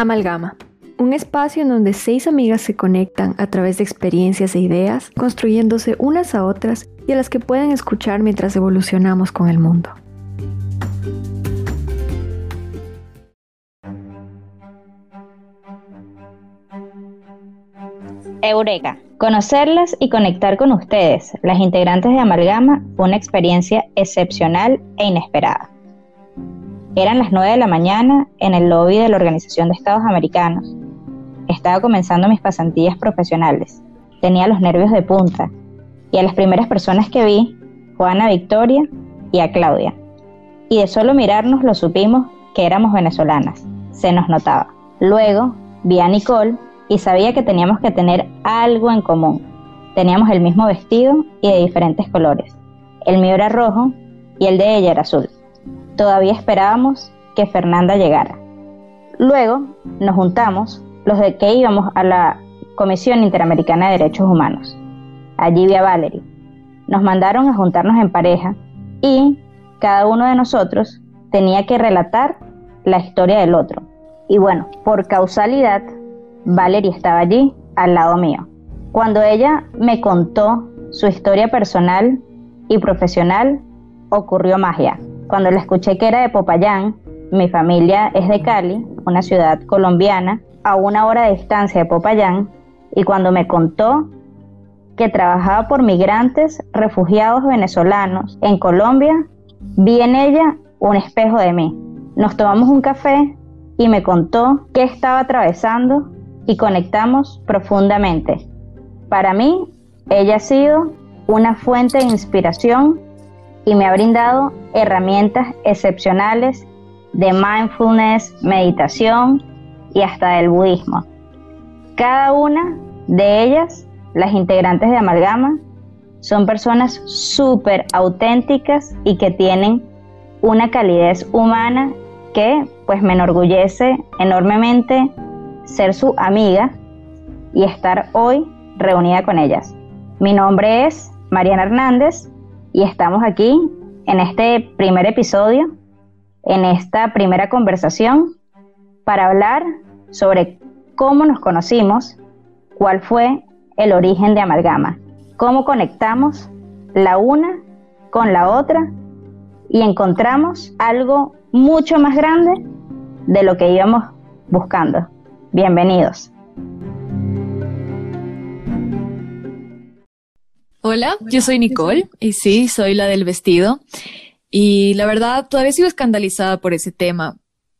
Amalgama. Un espacio en donde seis amigas se conectan a través de experiencias e ideas, construyéndose unas a otras y a las que pueden escuchar mientras evolucionamos con el mundo. Eureka. Conocerlas y conectar con ustedes, las integrantes de Amalgama, fue una experiencia excepcional e inesperada. Eran las 9 de la mañana en el lobby de la Organización de Estados Americanos. Estaba comenzando mis pasantías profesionales. Tenía los nervios de punta y a las primeras personas que vi fue a Ana Victoria y a Claudia. Y de solo mirarnos lo supimos que éramos venezolanas. Se nos notaba. Luego vi a Nicole y sabía que teníamos que tener algo en común. Teníamos el mismo vestido y de diferentes colores. El mío era rojo y el de ella era azul. Todavía esperábamos que Fernanda llegara. Luego nos juntamos los de que íbamos a la Comisión Interamericana de Derechos Humanos. Allí vi a Valerie. Nos mandaron a juntarnos en pareja y cada uno de nosotros tenía que relatar la historia del otro. Y bueno, por causalidad, Valerie estaba allí, al lado mío. Cuando ella me contó su historia personal y profesional, ocurrió magia. Cuando le escuché que era de Popayán, mi familia es de Cali, una ciudad colombiana, a una hora de distancia de Popayán, y cuando me contó que trabajaba por migrantes refugiados venezolanos en Colombia, vi en ella un espejo de mí. Nos tomamos un café y me contó qué estaba atravesando y conectamos profundamente. Para mí, ella ha sido una fuente de inspiración y me ha brindado herramientas excepcionales de mindfulness, meditación y hasta del budismo. Cada una de ellas, las integrantes de Amalgama, son personas súper auténticas y que tienen una calidez humana que pues me enorgullece enormemente ser su amiga y estar hoy reunida con ellas. Mi nombre es Mariana Hernández y estamos aquí en este primer episodio, en esta primera conversación, para hablar sobre cómo nos conocimos, cuál fue el origen de Amalgama, cómo conectamos la una con la otra y encontramos algo mucho más grande de lo que íbamos buscando. Bienvenidos. Hola, yo soy Nicole y sí, soy la del vestido. Y la verdad, todavía sigo escandalizada por ese tema,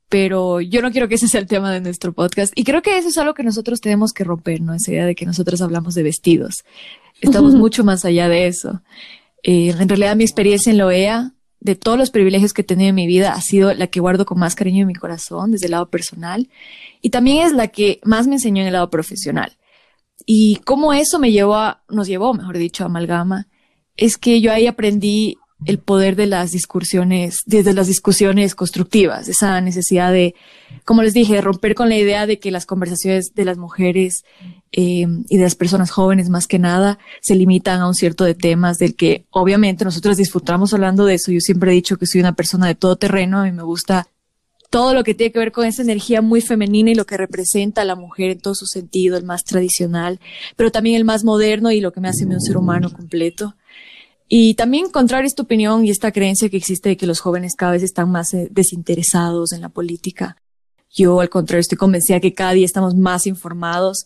pero yo no quiero que ese sea el tema de nuestro podcast. Y creo que eso es algo que nosotros tenemos que romper, ¿no? Esa idea de que nosotros hablamos de vestidos. Estamos mucho más allá de eso. Eh, en realidad, mi experiencia en la OEA, de todos los privilegios que he tenido en mi vida, ha sido la que guardo con más cariño en mi corazón, desde el lado personal. Y también es la que más me enseñó en el lado profesional. Y cómo eso me llevó a, nos llevó, mejor dicho, a Amalgama, es que yo ahí aprendí el poder de las discusiones, desde las discusiones constructivas, esa necesidad de, como les dije, de romper con la idea de que las conversaciones de las mujeres eh, y de las personas jóvenes más que nada se limitan a un cierto de temas del que obviamente nosotros disfrutamos hablando de eso. Yo siempre he dicho que soy una persona de todo terreno, a mí me gusta todo lo que tiene que ver con esa energía muy femenina y lo que representa a la mujer en todo su sentido, el más tradicional, pero también el más moderno y lo que me hace un ser humano completo. Y también encontrar esta opinión y esta creencia que existe de que los jóvenes cada vez están más eh, desinteresados en la política. Yo, al contrario, estoy convencida que cada día estamos más informados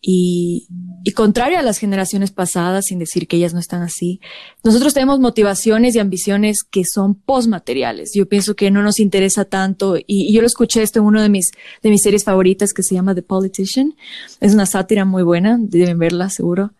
y, y contrario a las generaciones pasadas, sin decir que ellas no están así, nosotros tenemos motivaciones y ambiciones que son postmateriales. Yo pienso que no nos interesa tanto, y, y, yo lo escuché esto en uno de mis, de mis series favoritas que se llama The Politician. Es una sátira muy buena, deben verla seguro.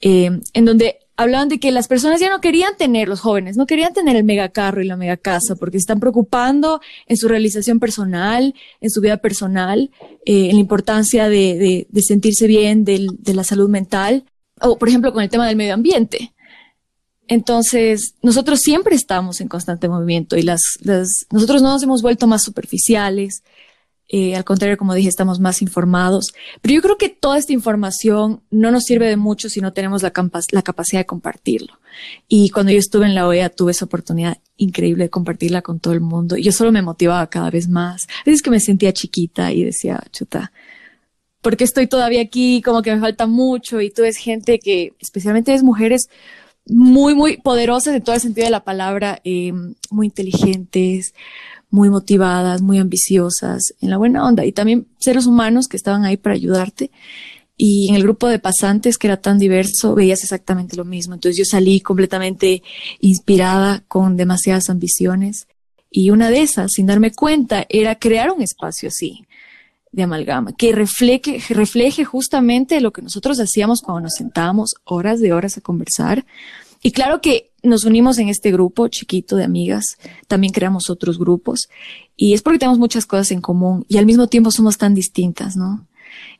Eh, en donde hablaban de que las personas ya no querían tener, los jóvenes, no querían tener el megacarro y la mega casa porque se están preocupando en su realización personal, en su vida personal, eh, en la importancia de, de, de sentirse bien, de, de la salud mental, o por ejemplo con el tema del medio ambiente. Entonces, nosotros siempre estamos en constante movimiento y las, las, nosotros no nos hemos vuelto más superficiales, Eh, al contrario, como dije, estamos más informados. Pero yo creo que toda esta información no nos sirve de mucho si no tenemos la, la capacidad de compartirlo. Y cuando yo estuve en la OEA tuve esa oportunidad increíble de compartirla con todo el mundo. Y yo solo me motivaba cada vez más. A veces que me sentía chiquita y decía, chuta, ¿por qué estoy todavía aquí? Como que me falta mucho. Y tú ves gente que, especialmente es mujeres, muy, muy poderosas en todo el sentido de la palabra, eh, muy inteligentes, muy motivadas, muy ambiciosas, en la buena onda. Y también seres humanos que estaban ahí para ayudarte. Y en el grupo de pasantes, que era tan diverso, veías exactamente lo mismo. Entonces yo salí completamente inspirada, con demasiadas ambiciones. Y una de esas, sin darme cuenta, era crear un espacio así, de amalgama, que refleje, refleje justamente lo que nosotros hacíamos cuando nos sentábamos horas de horas a conversar. Y claro que nos unimos en este grupo chiquito de amigas, también creamos otros grupos, y es porque tenemos muchas cosas en común y al mismo tiempo somos tan distintas, ¿no?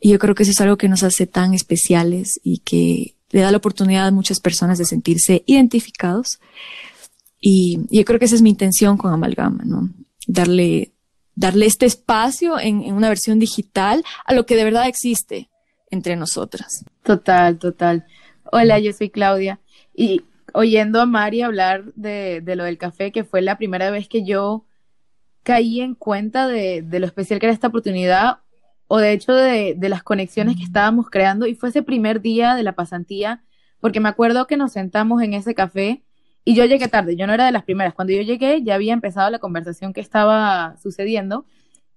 Y yo creo que eso es algo que nos hace tan especiales y que le da la oportunidad a muchas personas de sentirse identificados. Y, yo creo que esa es mi intención con Amalgama, ¿no? Darle, darle este espacio en, una versión digital a lo que de verdad existe entre nosotras. Total, total. Hola, yo soy Claudia y oyendo a Mari hablar de, de, lo del café, que fue la primera vez que yo caí en cuenta de, de lo especial que era esta oportunidad, o de hecho de, de, las conexiones que estábamos creando, y fue ese primer día de la pasantía, porque me acuerdo que nos sentamos en ese café y yo llegué tarde, yo no era de las primeras, cuando yo llegué ya había empezado la conversación que estaba sucediendo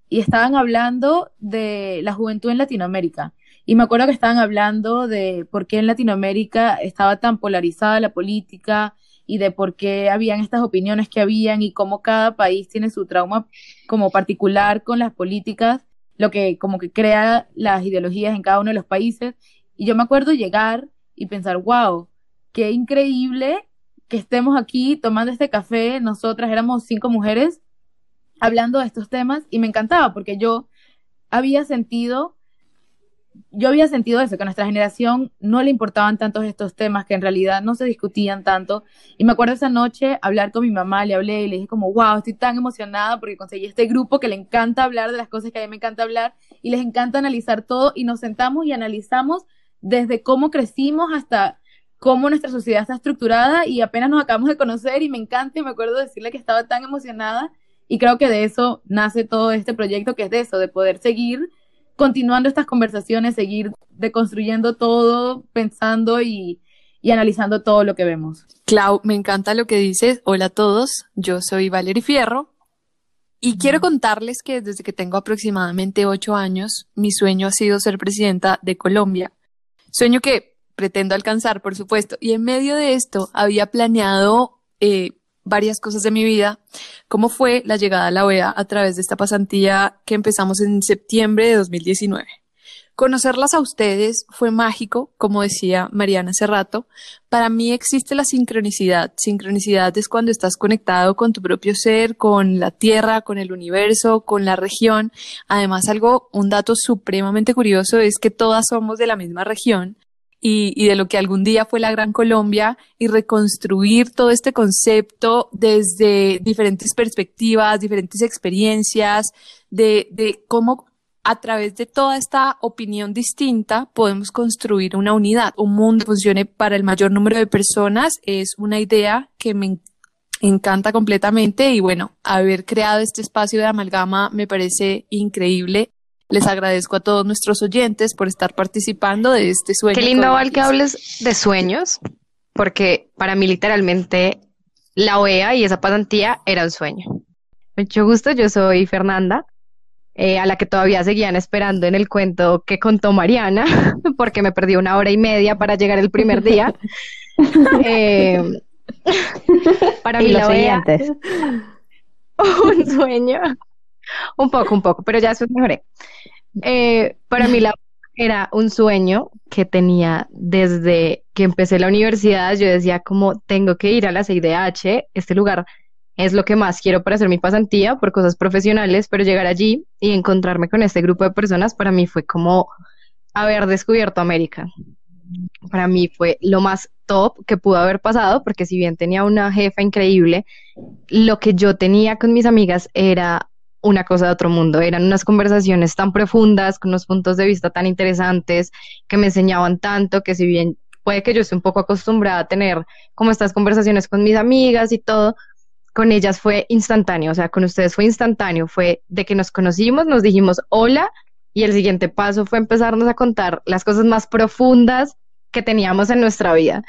y estaban hablando de la juventud en Latinoamérica. Y me acuerdo que estaban hablando de por qué en Latinoamérica estaba tan polarizada la política y de por qué habían estas opiniones que habían y cómo cada país tiene su trauma como particular con las políticas lo que como que crea las ideologías en cada uno de los países. Y yo me acuerdo llegar y pensar, wow, qué increíble que estemos aquí tomando este café. Nosotras éramos cinco mujeres hablando de estos temas y me encantaba porque yo había sentido yo había sentido eso, que a nuestra generación no le importaban tantos estos temas, que en realidad no se discutían tanto. Y me acuerdo esa noche hablar con mi mamá, le hablé y le dije como, wow, estoy tan emocionada porque conseguí este grupo que le encanta hablar de las cosas que a mí me encanta hablar y les encanta analizar todo y nos sentamos y analizamos desde cómo crecimos hasta cómo nuestra sociedad está estructurada y apenas nos acabamos de conocer y me encanta y me acuerdo decirle que estaba tan emocionada y creo que de eso nace todo este proyecto que es de eso, de poder seguir continuando estas conversaciones, seguir deconstruyendo todo, pensando y, y analizando todo lo que vemos. Clau, me encanta lo que dices. Hola a todos, yo soy Valerie Fierro y quiero contarles que desde que tengo aproximadamente ocho años, mi sueño ha sido ser presidenta de Colombia. Sueño que pretendo alcanzar, por supuesto. Y en medio de esto había planeado eh, varias cosas de mi vida, como fue la llegada a la OEA a través de esta pasantía que empezamos en septiembre de 2019. Conocerlas a ustedes fue mágico, como decía Mariana hace rato. Para mí existe la sincronicidad. Sincronicidad es cuando estás conectado con tu propio ser, con la tierra, con el universo, con la región. Además, algo, un dato supremamente curioso es que todas somos de la misma región y, de lo que algún día fue la Gran Colombia y reconstruir todo este concepto desde diferentes perspectivas, diferentes experiencias, de, de cómo a través de toda esta opinión distinta podemos construir una unidad. Un mundo que funcione para el mayor número de personas es una idea que me encanta completamente y bueno, haber creado este espacio de amalgama me parece increíble les agradezco a todos nuestros oyentes por estar participando de este sueño. Qué lindo, Val, que hables de sueños, porque para mí literalmente la OEA y esa pasantía era un sueño. Mucho gusto, yo soy Fernanda, eh, a la que todavía seguían esperando en el cuento que contó Mariana, porque me perdí una hora y media para llegar el primer día. eh, para mí la OEA, un sueño. Un poco, un poco, pero ya eso mejoré. Eh, para mí la era un sueño que tenía desde que empecé la universidad. Yo decía como tengo que ir a la CIDH, este lugar es lo que más quiero para hacer mi pasantía por cosas profesionales, pero llegar allí y encontrarme con este grupo de personas para mí fue como haber descubierto América. Para mí fue lo más top que pudo haber pasado, porque si bien tenía una jefa increíble, lo que yo tenía con mis amigas era una cosa de otro mundo. Eran unas conversaciones tan profundas, con unos puntos de vista tan interesantes, que me enseñaban tanto, que si bien puede que yo esté un poco acostumbrada a tener como estas conversaciones con mis amigas y todo, con ellas fue instantáneo, o sea, con ustedes fue instantáneo, fue de que nos conocimos, nos dijimos hola y el siguiente paso fue empezarnos a contar las cosas más profundas que teníamos en nuestra vida.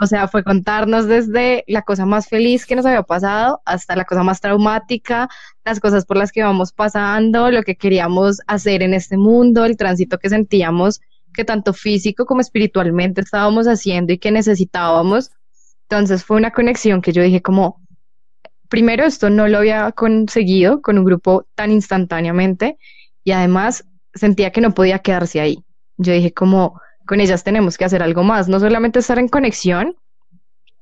O sea, fue contarnos desde la cosa más feliz que nos había pasado hasta la cosa más traumática, las cosas por las que íbamos pasando, lo que queríamos hacer en este mundo, el tránsito que sentíamos que tanto físico como espiritualmente estábamos haciendo y que necesitábamos. Entonces fue una conexión que yo dije como, primero esto no lo había conseguido con un grupo tan instantáneamente y además sentía que no podía quedarse ahí. Yo dije como, con ellas tenemos que hacer algo más, no solamente estar en conexión,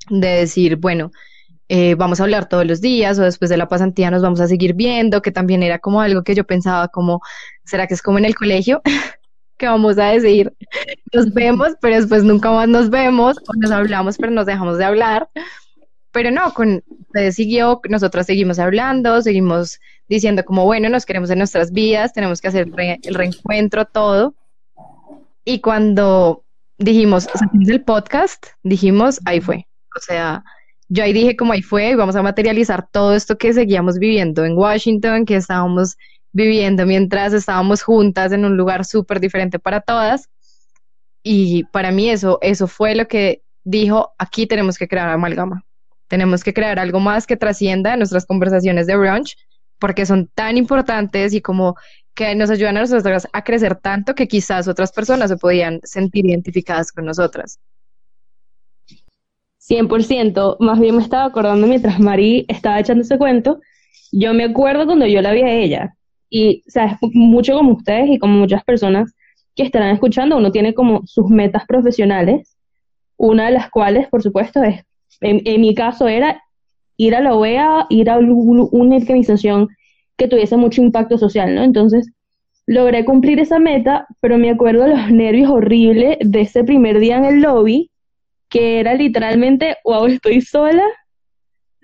de decir, bueno, eh, vamos a hablar todos los días o después de la pasantía nos vamos a seguir viendo, que también era como algo que yo pensaba como, ¿será que es como en el colegio? que vamos a decir, nos vemos, pero después nunca más nos vemos, o nos hablamos, pero nos dejamos de hablar. Pero no, con ustedes siguió, nosotras seguimos hablando, seguimos diciendo como, bueno, nos queremos en nuestras vidas, tenemos que hacer el reencuentro, todo. Y cuando dijimos, sacamos el podcast, dijimos, ahí fue. O sea, yo ahí dije como ahí fue vamos a materializar todo esto que seguíamos viviendo en Washington, que estábamos viviendo mientras estábamos juntas en un lugar súper diferente para todas. Y para mí eso, eso fue lo que dijo, aquí tenemos que crear amalgama. Tenemos que crear algo más que trascienda nuestras conversaciones de brunch, porque son tan importantes y como que nos ayudan a nosotras a crecer tanto que quizás otras personas se podían sentir identificadas con nosotras. 100%, más bien me estaba acordando mientras Mari estaba echando ese cuento, yo me acuerdo cuando yo la vi a ella, y sea, mucho como ustedes y como muchas personas que estarán escuchando, uno tiene como sus metas profesionales, una de las cuales, por supuesto, es, en, mi caso era ir a la OEA, ir a una organización que tuviese mucho impacto social, ¿no? Entonces, logré cumplir esa meta, pero me acuerdo los nervios horribles de ese primer día en el lobby, que era literalmente, wow, estoy sola,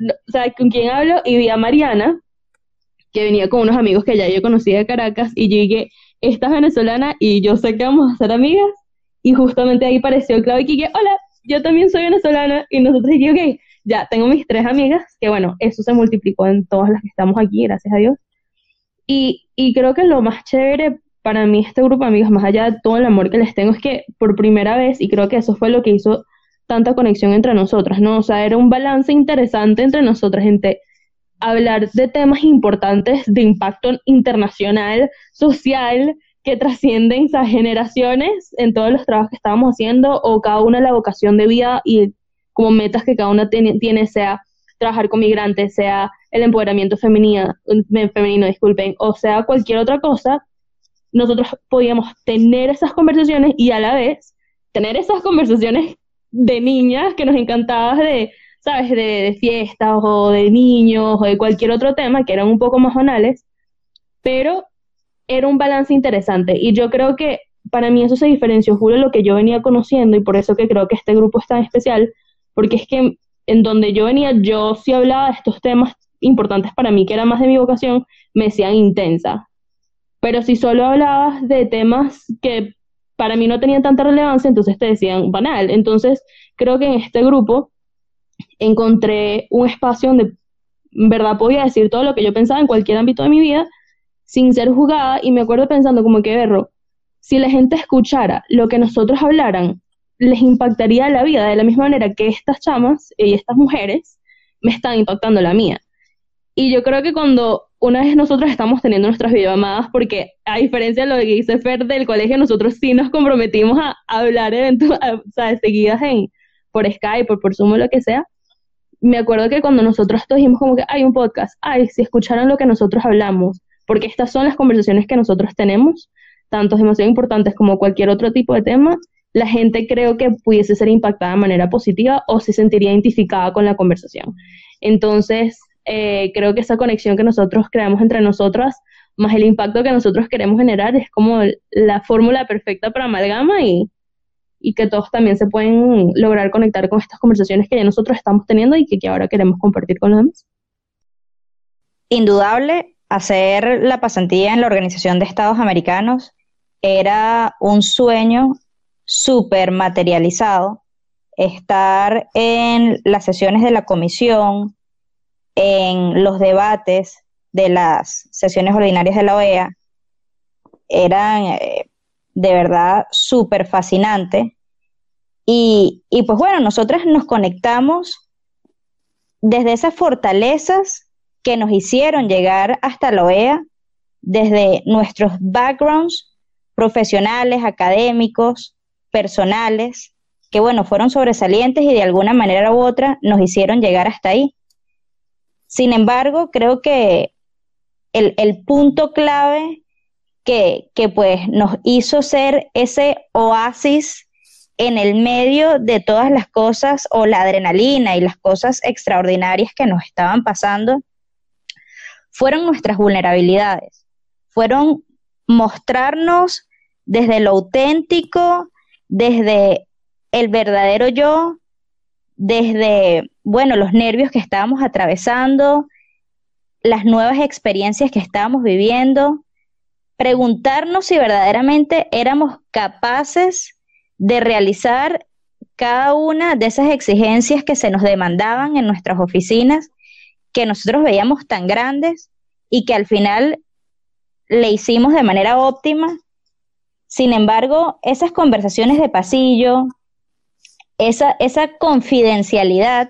o sea, ¿con quién hablo? Y vi a Mariana, que venía con unos amigos que ya yo conocía de Caracas, y yo dije, esta es venezolana y yo sé que vamos a ser amigas, y justamente ahí apareció Claudia y dije, hola, yo también soy venezolana, y nosotros dije, ok, ya tengo mis tres amigas, que bueno, eso se multiplicó en todas las que estamos aquí, gracias a Dios. Y, y creo que lo más chévere para mí este grupo de amigos, más allá de todo el amor que les tengo, es que por primera vez, y creo que eso fue lo que hizo tanta conexión entre nosotras, ¿no? O sea, era un balance interesante entre nosotras, entre hablar de temas importantes de impacto internacional, social, que trascienden esas generaciones en todos los trabajos que estábamos haciendo, o cada una la vocación de vida y como metas que cada una tiene, sea trabajar con migrantes, sea el empoderamiento femenino, femenino, disculpen, o sea cualquier otra cosa, nosotros podíamos tener esas conversaciones y a la vez tener esas conversaciones de niñas que nos encantaba de, ¿sabes?, de, de, fiestas o de niños o de cualquier otro tema que eran un poco más banales, pero era un balance interesante y yo creo que para mí eso se diferenció, Julio, lo que yo venía conociendo y por eso que creo que este grupo es tan especial, porque es que en donde yo venía, yo sí hablaba de estos temas importantes para mí, que era más de mi vocación, me decían intensa. Pero si solo hablabas de temas que para mí no tenían tanta relevancia, entonces te decían banal. Entonces, creo que en este grupo encontré un espacio donde en verdad podía decir todo lo que yo pensaba en cualquier ámbito de mi vida sin ser juzgada y me acuerdo pensando como que, berro, si la gente escuchara lo que nosotros hablaran, les impactaría la vida de la misma manera que estas chamas y estas mujeres me están impactando la mía. Y yo creo que cuando una vez nosotros estamos teniendo nuestras videollamadas, porque a diferencia de lo que dice Fer del colegio, nosotros sí nos comprometimos a, hablar eventos, o sea, seguidas en, por Skype, por, por Zoom o lo que sea, me acuerdo que cuando nosotros dijimos como que hay un podcast, ay, si escucharon lo que nosotros hablamos, porque estas son las conversaciones que nosotros tenemos, tanto demasiado importantes como cualquier otro tipo de tema, la gente creo que pudiese ser impactada de manera positiva o se sentiría identificada con la conversación. Entonces, eh, creo que esa conexión que nosotros creamos entre nosotras, más el impacto que nosotros queremos generar, es como la fórmula perfecta para amalgama y, y que todos también se pueden lograr conectar con estas conversaciones que ya nosotros estamos teniendo y que, que ahora queremos compartir con los demás. Indudable, hacer la pasantía en la Organización de Estados Americanos era un sueño súper materializado. Estar en las sesiones de la comisión, en los debates de las sesiones ordinarias de la OEA, eran eh, de verdad súper fascinantes. Y, y pues bueno, nosotras nos conectamos desde esas fortalezas que nos hicieron llegar hasta la OEA, desde nuestros backgrounds profesionales, académicos, personales, que bueno, fueron sobresalientes y de alguna manera u otra nos hicieron llegar hasta ahí. Sin embargo, creo que el, el punto clave que, que, pues nos hizo ser ese oasis en el medio de todas las cosas o la adrenalina y las cosas extraordinarias que nos estaban pasando, fueron nuestras vulnerabilidades, fueron mostrarnos desde lo auténtico, desde el verdadero yo, desde, bueno, los nervios que estábamos atravesando, las nuevas experiencias que estábamos viviendo, preguntarnos si verdaderamente éramos capaces de realizar cada una de esas exigencias que se nos demandaban en nuestras oficinas, que nosotros veíamos tan grandes y que al final le hicimos de manera óptima sin embargo, esas conversaciones de pasillo, esa, esa confidencialidad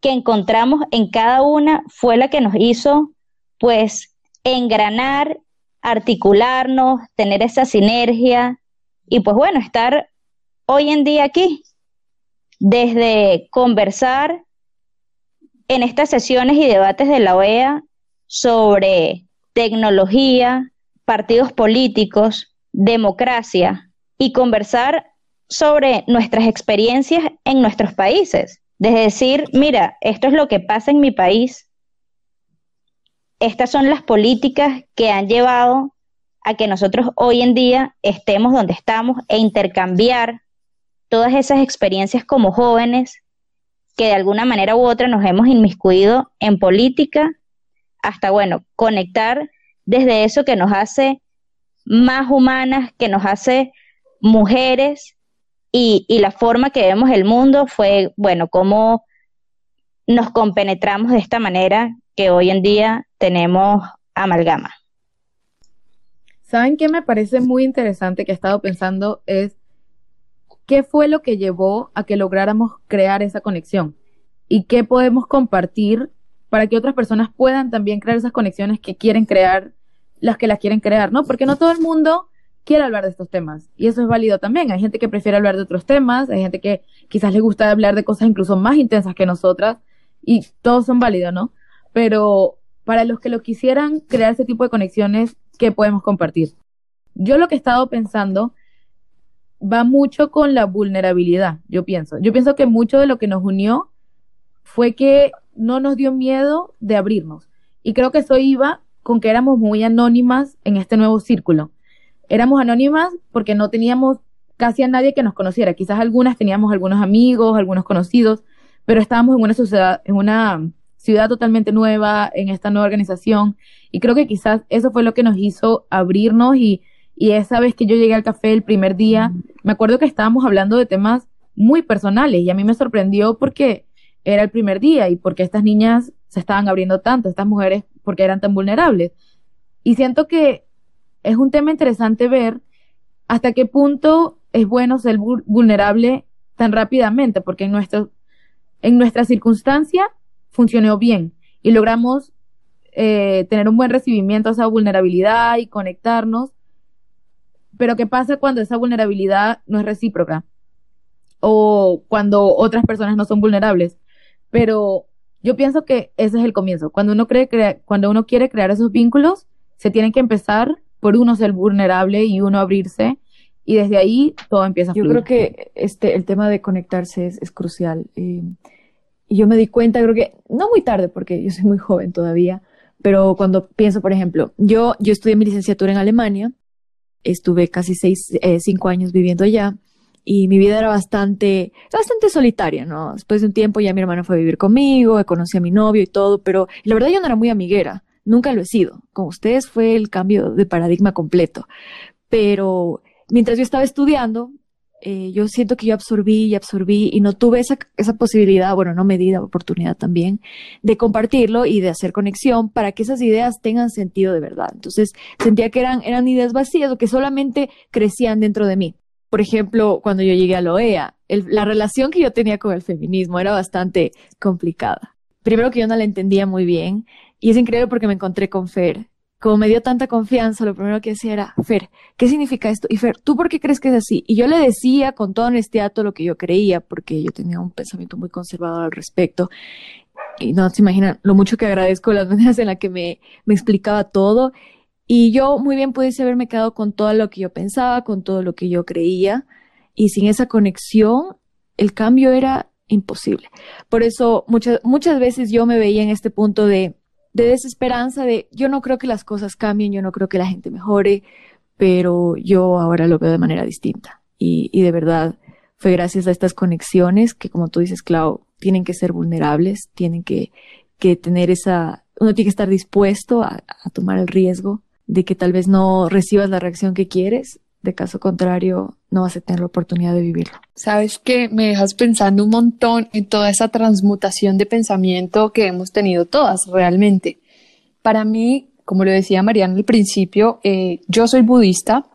que encontramos en cada una fue la que nos hizo, pues, engranar, articularnos, tener esa sinergia y, pues, bueno, estar hoy en día aquí, desde conversar en estas sesiones y debates de la OEA sobre tecnología, partidos políticos, democracia y conversar sobre nuestras experiencias en nuestros países. Desde decir, mira, esto es lo que pasa en mi país, estas son las políticas que han llevado a que nosotros hoy en día estemos donde estamos e intercambiar todas esas experiencias como jóvenes que de alguna manera u otra nos hemos inmiscuido en política, hasta, bueno, conectar desde eso que nos hace más humanas, que nos hace mujeres y, la forma que vemos el mundo fue, bueno, cómo nos compenetramos de esta manera que hoy en día tenemos amalgama. ¿Saben qué me parece muy interesante que he estado pensando? Es qué fue lo que llevó a que lográramos crear esa conexión y qué podemos compartir para que otras personas puedan también crear esas conexiones que quieren crear las que las quieren crear, ¿no? Porque no todo el mundo quiere hablar de estos temas y eso es válido también. Hay gente que prefiere hablar de otros temas, hay gente que quizás le gusta hablar de cosas incluso más intensas que nosotras y todos son válidos, ¿no? Pero para los que lo quisieran crear ese tipo de conexiones, ¿qué podemos compartir? Yo lo que he estado pensando va mucho con la vulnerabilidad, yo pienso. Yo pienso que mucho de lo que nos unió fue que no nos dio miedo de abrirnos. Y creo que eso iba con que éramos muy anónimas en este nuevo círculo. Éramos anónimas porque no teníamos casi a nadie que nos conociera. Quizás algunas teníamos algunos amigos, algunos conocidos, pero estábamos en una sociedad, en una ciudad totalmente nueva, en esta nueva organización. Y creo que quizás eso fue lo que nos hizo abrirnos y, y esa vez que yo llegué al café el primer día, me acuerdo que estábamos hablando de temas muy personales y a mí me sorprendió porque era el primer día y porque estas niñas se estaban abriendo tanto, estas mujeres porque eran tan vulnerables. Y siento que es un tema interesante ver hasta qué punto es bueno ser vulnerable tan rápidamente, porque en, nuestro, en nuestra circunstancia funcionó bien y logramos eh, tener un buen recibimiento a esa vulnerabilidad y conectarnos. Pero ¿qué pasa cuando esa vulnerabilidad no es recíproca? O cuando otras personas no son vulnerables. Pero yo pienso que ese es el comienzo. Cuando uno, cree, cuando uno quiere crear esos vínculos, se tiene que empezar por uno ser vulnerable y uno abrirse y desde ahí todo empieza a fluir. Yo creo que este, el tema de conectarse es, crucial. Eh, y yo me di cuenta, creo que no muy tarde, porque yo soy muy joven todavía, pero cuando pienso, por ejemplo, yo, yo estudié mi licenciatura en Alemania, estuve casi seis, eh, cinco años viviendo allá y mi vida era bastante, bastante solitaria, ¿no? Después de un tiempo ya mi hermana fue a vivir conmigo, conocí a mi novio y todo, pero la verdad yo no era muy amiguera. nunca lo he sido. Con ustedes fue el cambio de paradigma completo. Pero mientras yo estaba estudiando, eh, yo siento que yo absorbí y absorbí y no tuve esa, esa posibilidad, bueno, no medida, oportunidad también, de compartirlo y de hacer conexión para que esas ideas tengan sentido de verdad. Entonces sentía que eran, eran ideas vacías o que solamente crecían dentro de mí. Por ejemplo, cuando yo llegué a la OEA, la relación que yo tenía con el feminismo era bastante complicada. Primero que yo no la entendía muy bien y es increíble porque me encontré con Fer como me dio tanta confianza, lo primero que decía era, Fer, ¿qué significa esto? Y Fer, ¿tú por qué crees que es así? Y yo le decía con toda honestidad todo lo que yo creía, porque yo tenía un pensamiento muy conservador al respecto. Y no se imaginan lo mucho que agradezco las maneras en las que me, me explicaba todo. Y yo muy bien pudiese haberme quedado con todo lo que yo pensaba, con todo lo que yo creía. Y sin esa conexión, el cambio era imposible. Por eso muchas, muchas veces yo me veía en este punto de, de desesperanza, de yo no creo que las cosas cambien, yo no creo que la gente mejore, pero yo ahora lo veo de manera distinta. Y, y de verdad fue gracias a estas conexiones que, como tú dices, Clau, tienen que ser vulnerables, tienen que, que tener esa, uno tiene que estar dispuesto a, a tomar el riesgo de que tal vez no recibas la reacción que quieres de caso contrario, no vas a tener la oportunidad de vivirlo. Sabes que me dejas pensando un montón en toda esa transmutación de pensamiento que hemos tenido todas realmente. Para mí, como lo decía Mariana al principio, eh, yo soy budista,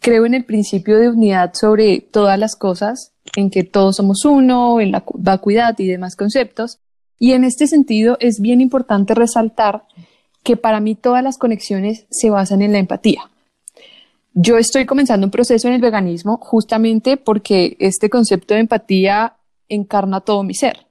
creo en el principio de unidad sobre todas las cosas, en que todos somos uno, en la vacuidad y demás conceptos. Y en este sentido es bien importante resaltar que para mí todas las conexiones se basan en la empatía. Yo estoy comenzando un proceso en el veganismo justamente porque este concepto de empatía encarna todo mi ser.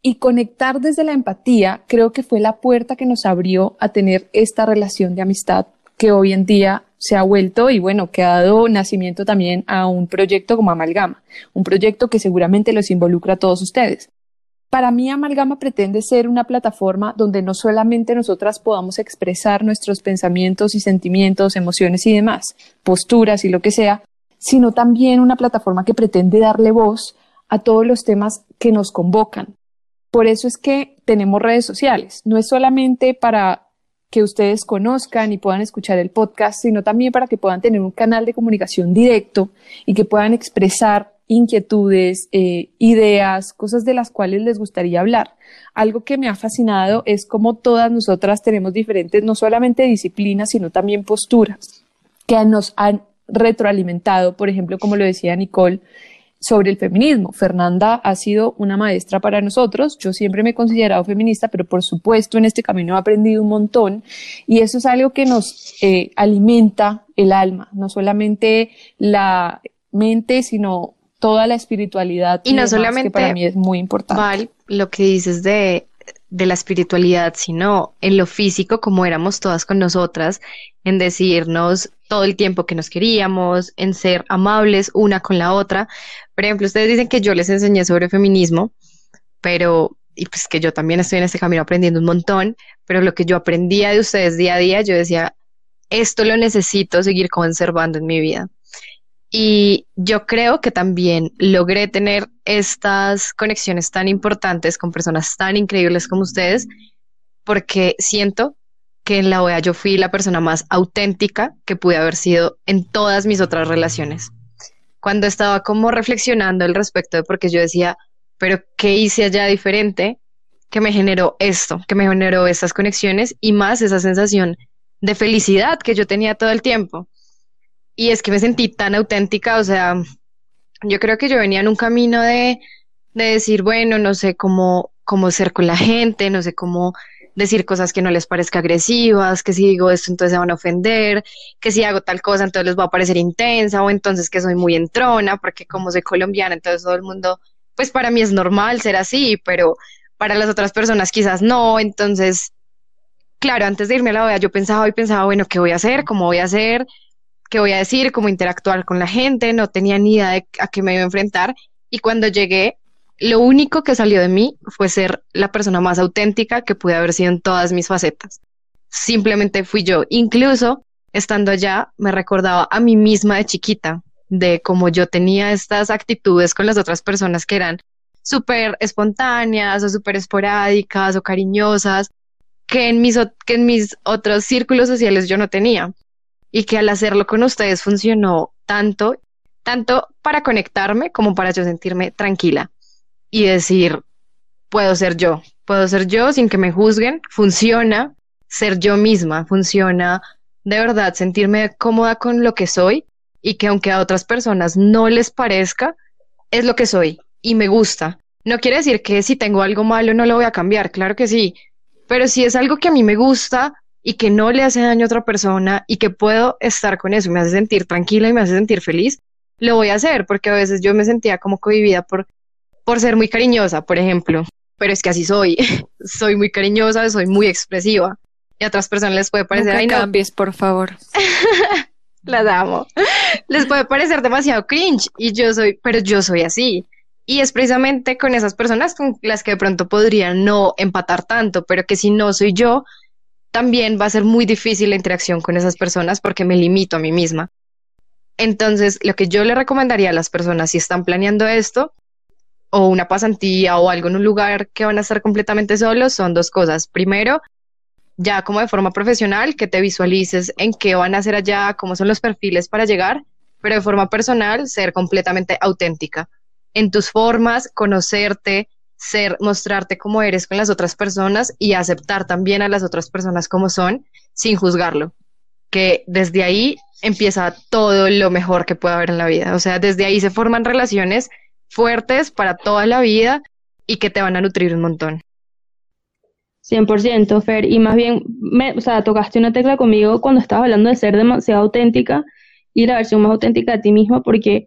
Y conectar desde la empatía creo que fue la puerta que nos abrió a tener esta relación de amistad que hoy en día se ha vuelto y bueno, que ha dado nacimiento también a un proyecto como Amalgama, un proyecto que seguramente los involucra a todos ustedes. Para mí, Amalgama pretende ser una plataforma donde no solamente nosotras podamos expresar nuestros pensamientos y sentimientos, emociones y demás, posturas y lo que sea, sino también una plataforma que pretende darle voz a todos los temas que nos convocan. Por eso es que tenemos redes sociales. No es solamente para que ustedes conozcan y puedan escuchar el podcast, sino también para que puedan tener un canal de comunicación directo y que puedan expresar inquietudes, eh, ideas, cosas de las cuales les gustaría hablar. Algo que me ha fascinado es cómo todas nosotras tenemos diferentes, no solamente disciplinas, sino también posturas que nos han retroalimentado, por ejemplo, como lo decía Nicole, sobre el feminismo. Fernanda ha sido una maestra para nosotros. Yo siempre me he considerado feminista, pero por supuesto en este camino he aprendido un montón y eso es algo que nos eh, alimenta el alma, no solamente la mente, sino toda la espiritualidad y, no solamente que para mí es muy importante. Val, lo que dices de, de la espiritualidad, sino en lo físico, como éramos todas con nosotras, en decirnos todo el tiempo que nos queríamos, en ser amables una con la otra. Por ejemplo, ustedes dicen que yo les enseñé sobre feminismo, pero y pues que yo también estoy en este camino aprendiendo un montón, pero lo que yo aprendía de ustedes día a día, yo decía, esto lo necesito seguir conservando en mi vida. Y yo creo que también logré tener estas conexiones tan importantes con personas tan increíbles como ustedes, porque siento que en la OEA yo fui la persona más auténtica que pude haber sido en todas mis otras relaciones. Cuando estaba como reflexionando al respecto de porque yo decía, pero ¿qué hice allá diferente? Que me generó esto, que me generó estas conexiones y más esa sensación de felicidad que yo tenía todo el tiempo y es que me sentí tan auténtica, o sea, yo creo que yo venía en un camino de, de decir, bueno, no sé cómo, cómo ser con la gente, no sé cómo decir cosas que no les parezca agresivas, que si digo esto entonces se van a ofender, que si hago tal cosa entonces les va a parecer intensa o entonces que soy muy entrona, porque como soy colombiana entonces todo el mundo, pues para mí es normal ser así, pero para las otras personas quizás no, entonces, claro, antes de irme a la OEA yo pensaba y pensaba, bueno, ¿qué voy a hacer? ¿Cómo voy a hacer? Qué voy a decir, cómo interactuar con la gente, no tenía ni idea de a qué me iba a enfrentar. Y cuando llegué, lo único que salió de mí fue ser la persona más auténtica que pude haber sido en todas mis facetas. Simplemente fui yo. Incluso estando allá, me recordaba a mí misma de chiquita, de cómo yo tenía estas actitudes con las otras personas que eran súper espontáneas o súper esporádicas o cariñosas, que en mis, que en mis otros círculos sociales yo no tenía. Y que al hacerlo con ustedes funcionó tanto, tanto para conectarme como para yo sentirme tranquila y decir, puedo ser yo, puedo ser yo sin que me juzguen, funciona ser yo misma, funciona de verdad sentirme cómoda con lo que soy y que aunque a otras personas no les parezca, es lo que soy y me gusta. No quiere decir que si tengo algo malo no lo voy a cambiar, claro que sí, pero si es algo que a mí me gusta y que no le hace daño a otra persona y que puedo estar con eso y me hace sentir tranquila y me hace sentir feliz, lo voy a hacer porque a veces yo me sentía como cohibida por, por ser muy cariñosa, por ejemplo, pero es que así soy, soy muy cariñosa, soy muy expresiva y a otras personas les puede parecer, Nunca ay no, cambies, por favor. las amo. Les puede parecer demasiado cringe y yo soy, pero yo soy así. Y es precisamente con esas personas con las que de pronto podrían no empatar tanto, pero que si no soy yo, también va a ser muy difícil la interacción con esas personas porque me limito a mí misma. Entonces, lo que yo le recomendaría a las personas si están planeando esto, o una pasantía o algo en un lugar que van a estar completamente solos, son dos cosas. Primero, ya como de forma profesional, que te visualices en qué van a hacer allá, cómo son los perfiles para llegar, pero de forma personal, ser completamente auténtica en tus formas, conocerte, ser, mostrarte cómo eres con las otras personas y aceptar también a las otras personas como son, sin juzgarlo. Que desde ahí empieza todo lo mejor que puede haber en la vida. O sea, desde ahí se forman relaciones fuertes para toda la vida y que te van a nutrir un montón. 100%, Fer, y más bien, me, o sea, tocaste una tecla conmigo cuando estabas hablando de ser demasiado auténtica y la versión más auténtica de ti misma, porque,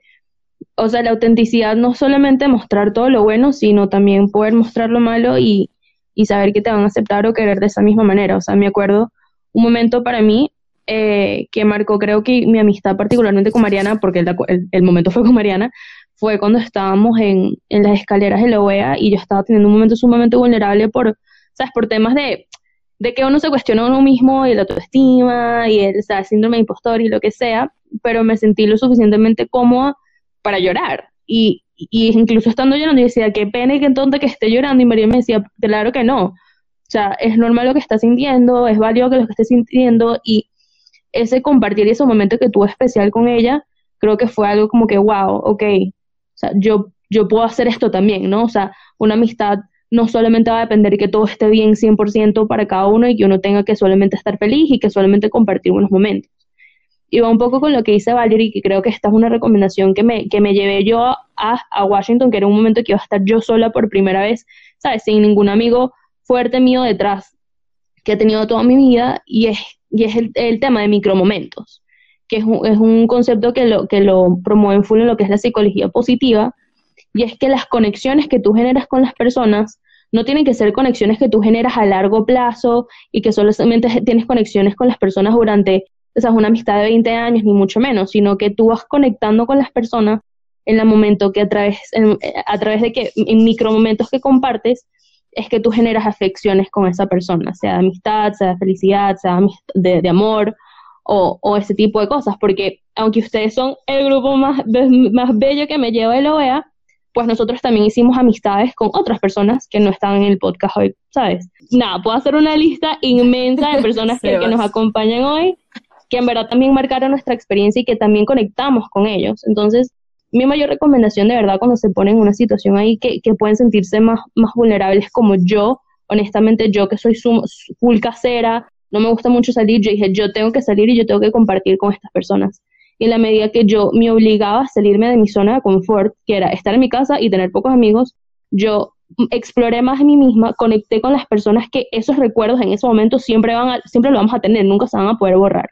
o sea, la autenticidad no solamente mostrar todo lo bueno, sino también poder mostrar lo malo y, y saber que te van a aceptar o querer de esa misma manera. O sea, me acuerdo un momento para mí eh, que marcó, creo que mi amistad particularmente con Mariana, porque el, el, momento fue con Mariana, fue cuando estábamos en, en las escaleras de la OEA y yo estaba teniendo un momento sumamente vulnerable por ¿sabes? Por temas de, de que uno se cuestiona a uno mismo y la autoestima y el síndrome de impostor y lo que sea, pero me sentí lo suficientemente cómoda para llorar. Y, y incluso estando llorando, yo decía, qué pena y qué tonta que esté llorando. Y María me decía, claro que no. O sea, es normal lo que estás sintiendo, es válido que lo que estés sintiendo. Y ese compartir ese momento que tuve especial con ella, creo que fue algo como que, wow, ok, o sea, yo, yo puedo hacer esto también, ¿no? O sea, una amistad no solamente va a depender que todo esté bien 100% para cada uno y que uno tenga que solamente estar feliz y que solamente compartir buenos momentos. Y va un poco con lo que dice Valerie, que creo que esta es una recomendación que me, que me llevé yo a, a Washington, que era un momento que iba a estar yo sola por primera vez, ¿sabes? Sin ningún amigo fuerte mío detrás que he tenido toda mi vida, y es, y es el, el tema de micromomentos, que es un, es un concepto que lo, que lo promueven full en lo que es la psicología positiva, y es que las conexiones que tú generas con las personas no tienen que ser conexiones que tú generas a largo plazo y que solamente tienes conexiones con las personas durante, o sea, una amistad de 20 años, ni mucho menos, sino que tú vas conectando con las personas en el momento que a través, en, a través de que, en micromomentos que compartes, es que tú generas afecciones con esa persona, sea de amistad, sea de felicidad, sea de, de amor o, o, ese tipo de cosas, porque aunque ustedes son el grupo más, más bello que me lleva de la OEA, pues nosotros también hicimos amistades con otras personas que no están en el podcast hoy, ¿sabes? Nada, puedo hacer una lista inmensa de personas que, que, nos acompañan hoy, que en verdad también marcaron nuestra experiencia y que también conectamos con ellos. Entonces, mi mayor recomendación de verdad cuando se ponen en una situación ahí que, que pueden sentirse más, más vulnerables como yo, honestamente yo que soy full casera, no me gusta mucho salir, yo dije, yo tengo que salir y yo tengo que compartir con estas personas en la medida que yo me obligaba a salirme de mi zona de confort, que era estar en mi casa y tener pocos amigos, yo exploré más en mí misma, conecté con las personas que esos recuerdos en ese momento siempre, van a, siempre lo vamos a tener, nunca se van a poder borrar.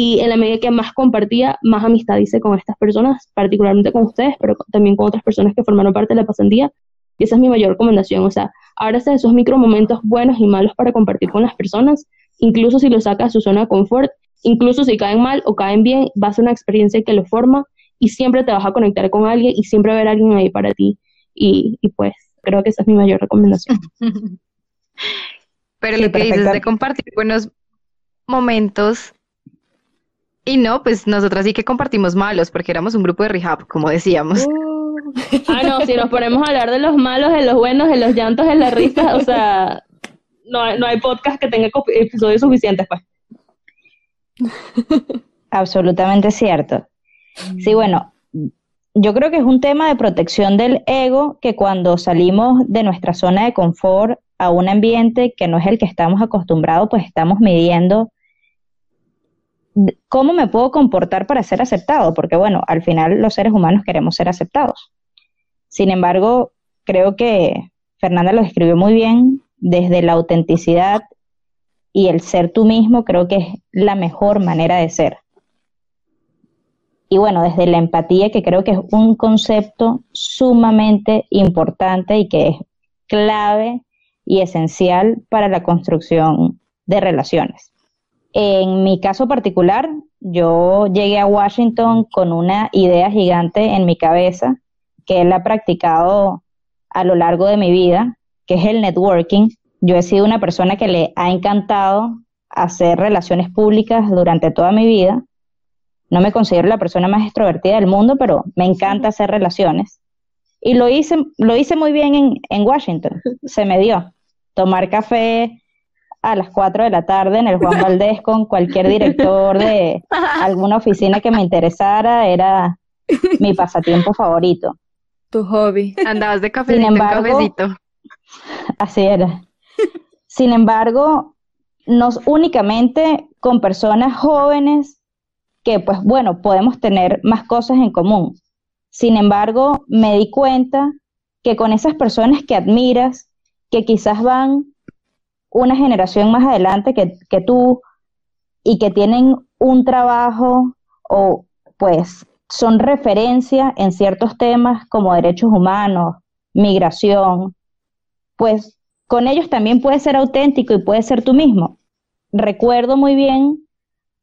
Y en la medida que más compartía, más amistad hice con estas personas, particularmente con ustedes, pero también con otras personas que formaron parte de la pasantía. Y esa es mi mayor recomendación, o sea, ábrase de esos micro momentos buenos y malos para compartir con las personas, incluso si lo saca de su zona de confort Incluso si caen mal o caen bien, va a ser una experiencia que lo forma y siempre te vas a conectar con alguien y siempre va a haber alguien ahí para ti. Y, y pues creo que esa es mi mayor recomendación. Pero sí, lo que perfecto. dices de compartir buenos momentos y no, pues nosotras sí que compartimos malos porque éramos un grupo de rehab, como decíamos. Uh. ah, no, si nos ponemos a hablar de los malos, de los buenos, de los llantos, de las risas, o sea, no, hay- no hay podcast que tenga episodios suficientes, pues. Absolutamente cierto. Sí, bueno, yo creo que es un tema de protección del ego que cuando salimos de nuestra zona de confort a un ambiente que no es el que estamos acostumbrados, pues estamos midiendo cómo me puedo comportar para ser aceptado, porque bueno, al final los seres humanos queremos ser aceptados. Sin embargo, creo que Fernanda lo describió muy bien, desde la autenticidad y el ser tú mismo, creo que es la mejor manera de ser. Y bueno, desde la empatía, que creo que es un concepto sumamente importante y que es clave y esencial para la construcción de relaciones. En mi caso particular, yo llegué a Washington con una idea gigante en mi cabeza, que él ha practicado a lo largo de mi vida, que es el networking. Yo he sido una persona que le ha encantado hacer relaciones públicas durante toda mi vida. No me considero la persona más extrovertida del mundo, pero me encanta hacer relaciones. Y lo hice, lo hice muy bien en, en Washington. Se me dio. Tomar café a las 4 de la tarde en el Juan Valdés con cualquier director de alguna oficina que me interesara era mi pasatiempo favorito. Tu hobby. Andabas de cafecito en embargo- cafecito. Así era. Sin embargo, no únicamente con personas jóvenes que, pues bueno, podemos tener más cosas en común. Sin embargo, me di cuenta que con esas personas que admiras, que quizás van una generación más adelante que, que tú y que tienen un trabajo o pues son referencia en ciertos temas como derechos humanos, migración, pues con ellos también puedes ser auténtico y puedes ser tú mismo. Recuerdo muy bien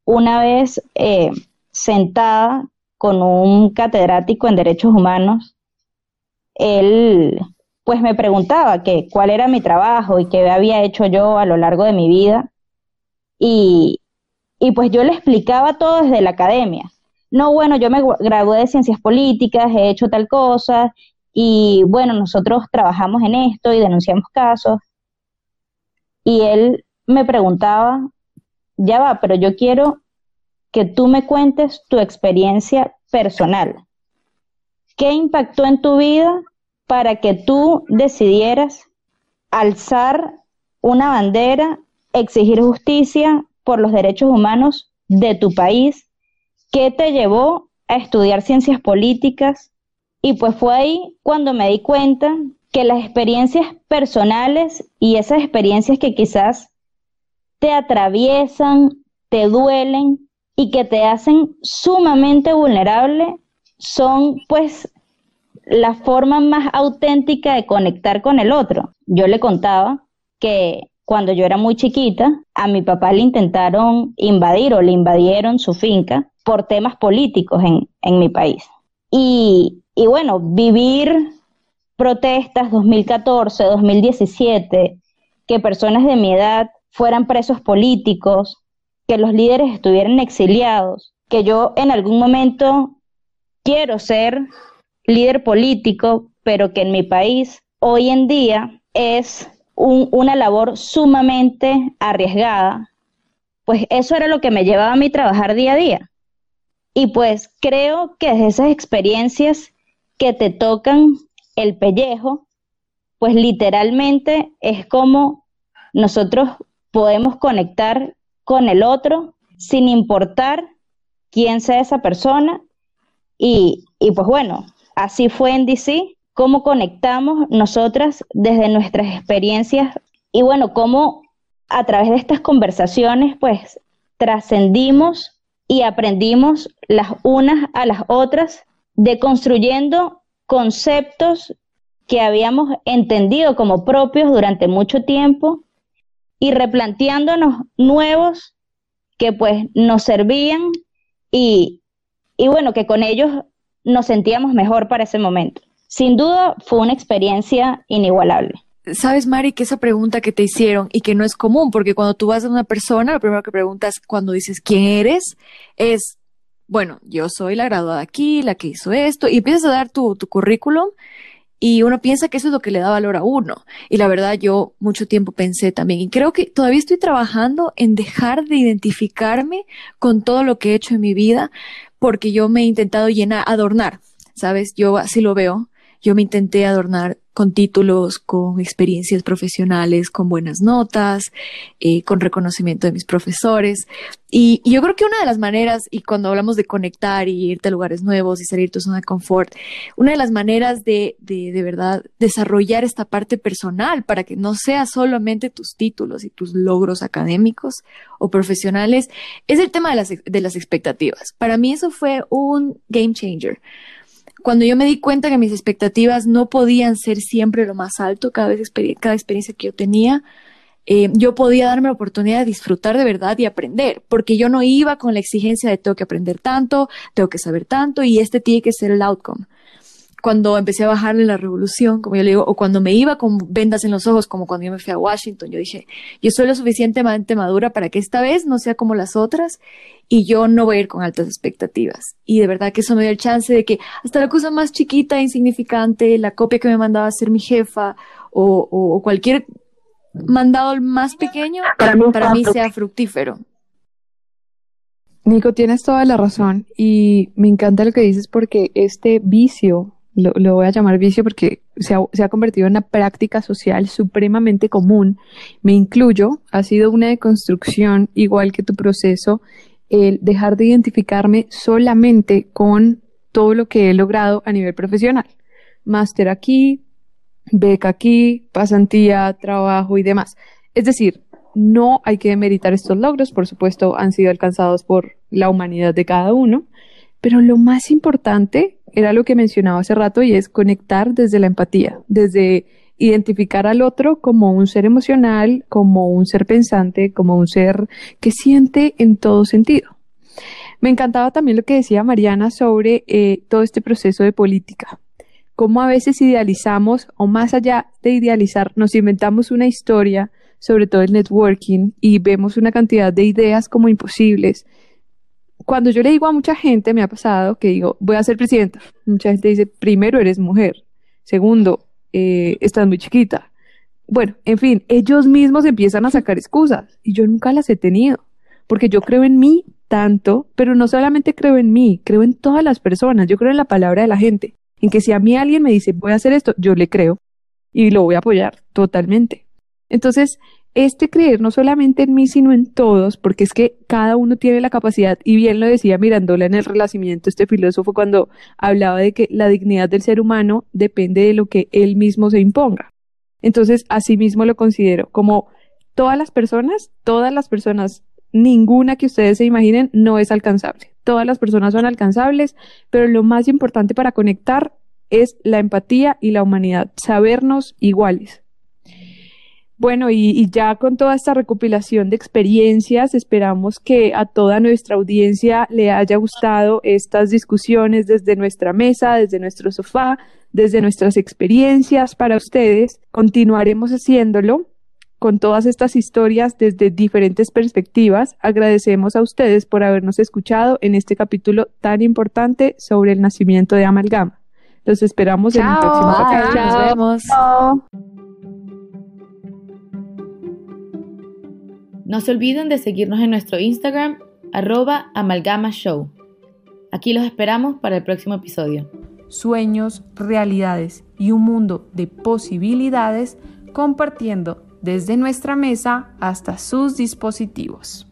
una vez eh, sentada con un catedrático en derechos humanos, él pues me preguntaba que cuál era mi trabajo y qué había hecho yo a lo largo de mi vida y, y pues yo le explicaba todo desde la academia. No, bueno, yo me gradué de ciencias políticas, he hecho tal cosa y bueno, nosotros trabajamos en esto y denunciamos casos. Y él me preguntaba, ya va, pero yo quiero que tú me cuentes tu experiencia personal. ¿Qué impactó en tu vida para que tú decidieras alzar una bandera, exigir justicia por los derechos humanos de tu país? ¿Qué te llevó a estudiar ciencias políticas? Y pues fue ahí cuando me di cuenta que las experiencias personales y esas experiencias que quizás te atraviesan, te duelen y que te hacen sumamente vulnerable son pues la forma más auténtica de conectar con el otro. Yo le contaba que cuando yo era muy chiquita, a mi papá le intentaron invadir o le invadieron su finca por temas políticos en, en mi país. Y, y bueno, vivir protestas 2014, 2017, que personas de mi edad fueran presos políticos, que los líderes estuvieran exiliados, que yo en algún momento quiero ser líder político, pero que en mi país hoy en día es un- una labor sumamente arriesgada, pues eso era lo que me llevaba a mí trabajar día a día. Y pues creo que desde esas experiencias que te tocan el pellejo, pues literalmente es como nosotros podemos conectar con el otro sin importar quién sea esa persona. Y, y pues bueno, así fue en DC, cómo conectamos nosotras desde nuestras experiencias y bueno, cómo a través de estas conversaciones pues trascendimos y aprendimos las unas a las otras, deconstruyendo conceptos que habíamos entendido como propios durante mucho tiempo y replanteándonos nuevos que pues nos servían y, y bueno, que con ellos nos sentíamos mejor para ese momento. Sin duda fue una experiencia inigualable. Sabes, Mari, que esa pregunta que te hicieron y que no es común, porque cuando tú vas a una persona, lo primero que preguntas cuando dices quién eres es, bueno, yo soy la graduada aquí, la que hizo esto, y empiezas a dar tu, tu currículum Y uno piensa que eso es lo que le da valor a uno. Y la verdad yo mucho tiempo pensé también. Y creo que todavía estoy trabajando en dejar de identificarme con todo lo que he hecho en mi vida porque yo me he intentado llenar, adornar, ¿sabes? Yo así lo veo. Yo me intenté adornar con títulos, con experiencias profesionales, con buenas notas, eh, con reconocimiento de mis profesores. Y, yo creo que una de las maneras, y cuando hablamos de conectar y irte a lugares nuevos y salir de tu zona de confort, una de las maneras de, de, de verdad desarrollar esta parte personal para que no sea solamente tus títulos y tus logros académicos o profesionales, es el tema de las, de las expectativas. Para mí eso fue un game changer cuando yo me di cuenta que mis expectativas no podían ser siempre lo más alto, cada vez cada experiencia que yo tenía, eh, yo podía darme la oportunidad de disfrutar de verdad y aprender, porque yo no iba con la exigencia de tengo que aprender tanto, tengo que saber tanto y este tiene que ser el outcome cuando empecé a bajarle la revolución, como yo le digo, o cuando me iba con vendas en los ojos, como cuando yo me fui a Washington, yo dije, yo soy lo suficientemente madura para que esta vez no sea como las otras y yo no voy a ir con altas expectativas. Y de verdad que eso me dio el chance de que hasta la cosa más chiquita, insignificante, la copia que me mandaba a hacer mi jefa o, o, cualquier mandado más pequeño, para mí sea fructífero. Nico, tienes toda la razón y me encanta lo que dices porque este vicio lo, voy a llamar vicio porque se ha, se ha, convertido en una práctica social supremamente común, me incluyo, ha sido una deconstrucción igual que tu proceso, el dejar de identificarme solamente con todo lo que he logrado a nivel profesional. Máster aquí, beca aquí, pasantía, trabajo y demás. Es decir, no hay que demeritar estos logros, por supuesto, han sido alcanzados por la humanidad de cada uno, pero lo más importante era lo que mencionaba hace rato y es conectar desde la empatía, desde identificar al otro como un ser emocional, como un ser pensante, como un ser que siente en todo sentido. Me encantaba también lo que decía Mariana sobre eh, todo este proceso de política, cómo a veces idealizamos o más allá de idealizar, nos inventamos una historia sobre todo el networking y vemos una cantidad de ideas como imposibles cuando yo le digo a mucha gente, me ha pasado que digo, voy a ser presidenta. Mucha gente dice, primero eres mujer. Segundo, eh, estás muy chiquita. Bueno, en fin, ellos mismos empiezan a sacar excusas y yo nunca las he tenido, porque yo creo en mí tanto, pero no solamente creo en mí, creo en todas las personas, yo creo en la palabra de la gente, en que si a mí alguien me dice voy a hacer esto, yo le creo y lo voy a apoyar totalmente. Entonces, este creer no solamente en mí, sino en todos, porque es que cada uno tiene la capacidad, y bien lo decía Mirándola en el Renacimiento, este filósofo, cuando hablaba de que la dignidad del ser humano depende de lo que él mismo se imponga. Entonces, así mismo lo considero como todas las personas, todas las personas, ninguna que ustedes se imaginen no es alcanzable. Todas las personas son alcanzables, pero lo más importante para conectar es la empatía y la humanidad, sabernos iguales. Bueno, y, ya con toda esta recopilación de experiencias, esperamos que a toda nuestra audiencia le haya gustado estas discusiones desde nuestra mesa, desde nuestro sofá, desde nuestras experiencias para ustedes. Continuaremos haciéndolo con todas estas historias desde diferentes perspectivas. Agradecemos a ustedes por habernos escuchado en este capítulo tan importante sobre el nacimiento de Amalgama. Los esperamos en el próximo capítulo. Nos vemos. No se olviden de seguirnos en nuestro Instagram, arroba amalgamashow. Aquí los esperamos para el próximo episodio. Sueños, realidades y un mundo de posibilidades compartiendo desde nuestra mesa hasta sus dispositivos.